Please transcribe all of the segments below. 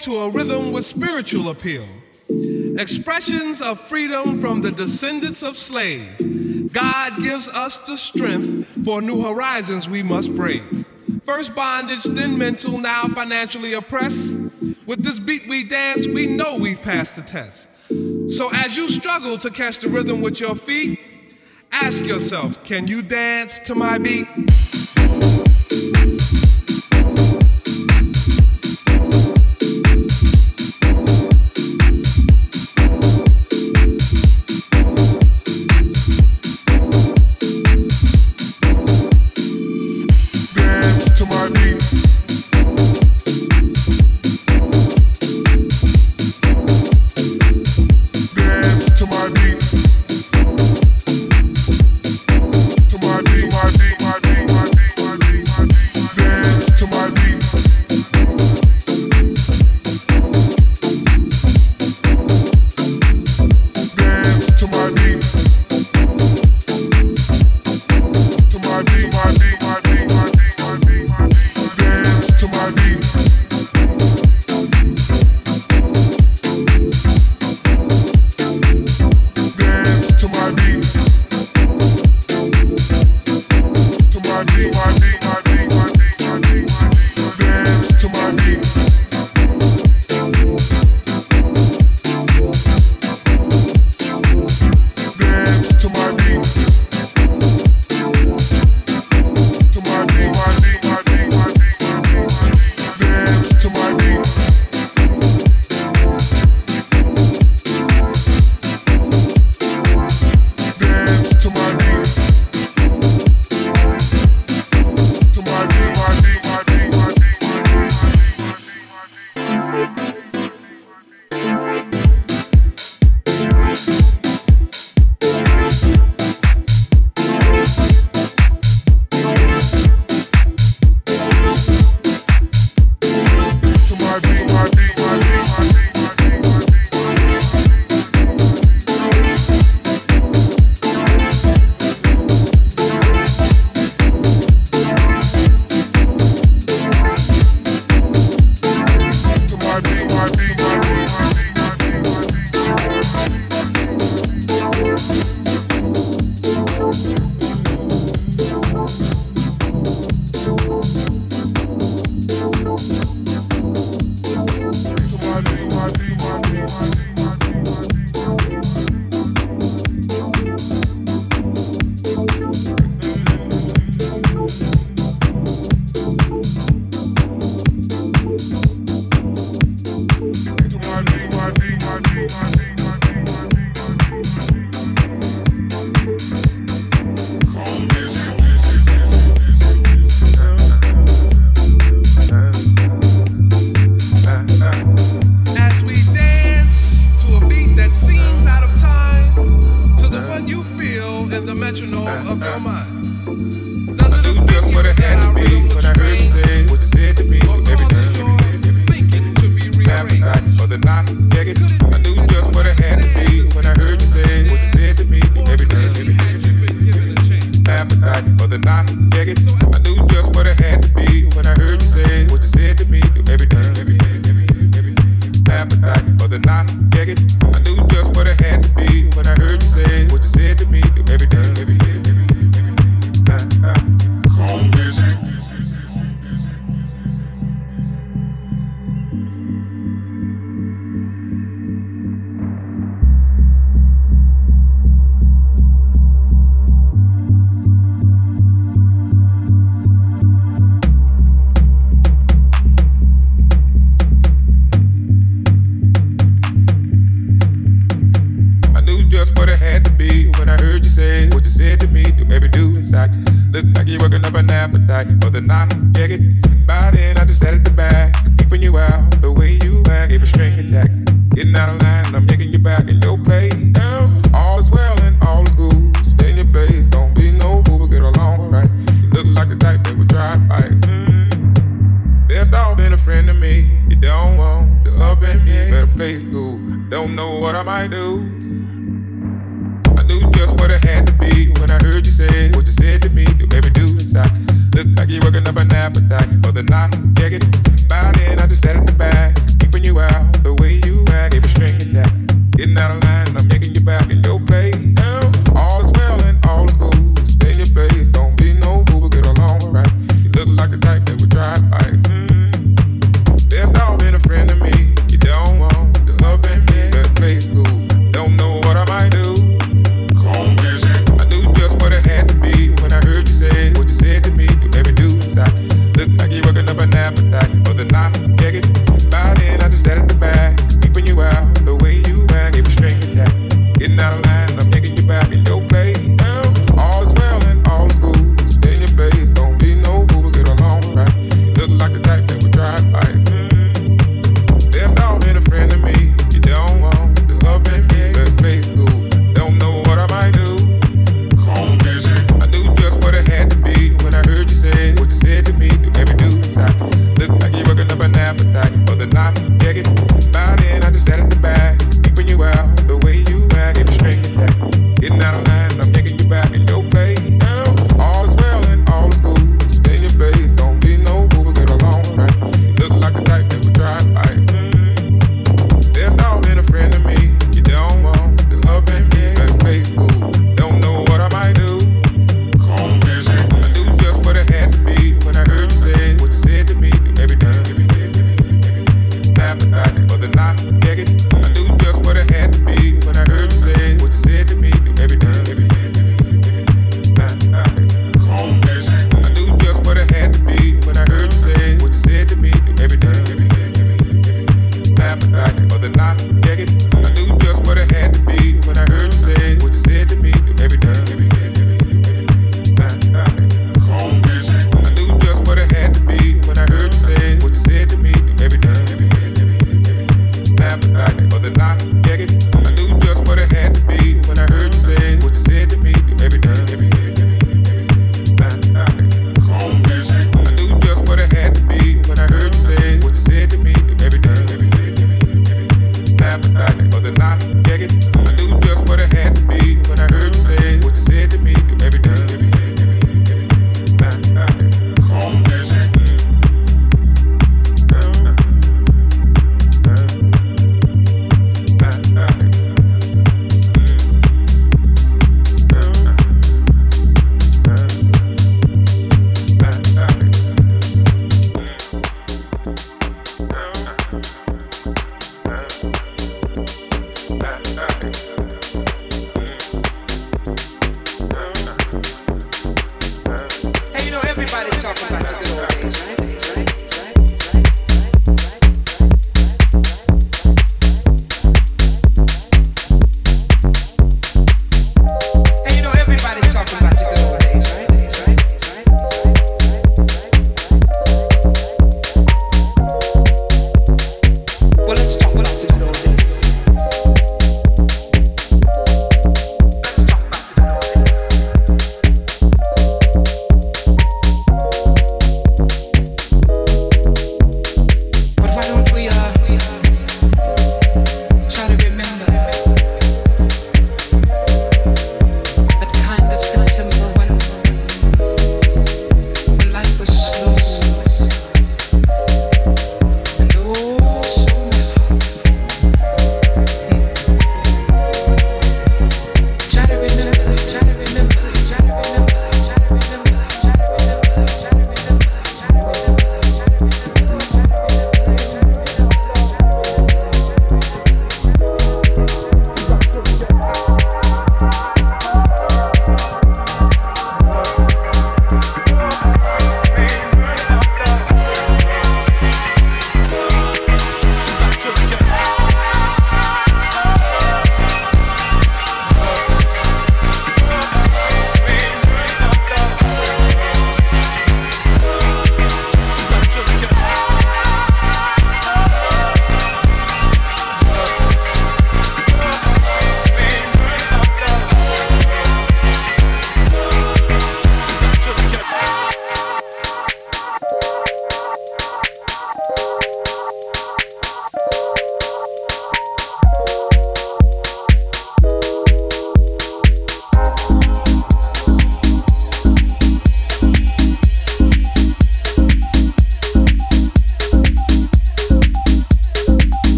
to a rhythm with spiritual appeal. Expressions of freedom from the descendants of slave. God gives us the strength for new horizons we must brave. First bondage, then mental, now financially oppressed. With this beat we dance, we know we've passed the test. So as you struggle to catch the rhythm with your feet, ask yourself, can you dance to my beat?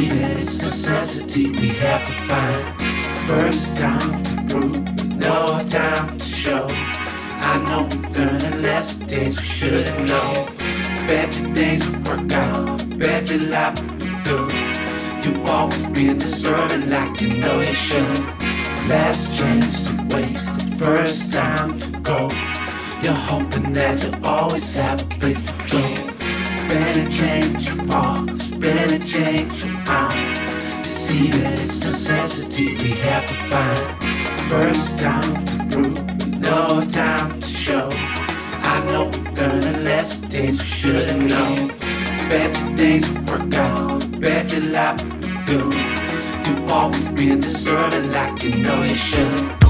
that it's necessity we have to find. First time to prove, no time to show. I know we've done less things we shouldn't know. Bet your things will work out, bet your life will do. You've always been deserving like you know you should. Last chance to waste, the first time to go. You're hoping that you always have a place to go. Better change your fall, Better and change time to see that it's necessity we have to find. First time to prove, no time to show. I know we're gonna lesson things we shouldn't know. Bet your days will work out, bet your life will do. You've always been deserving like you know you should.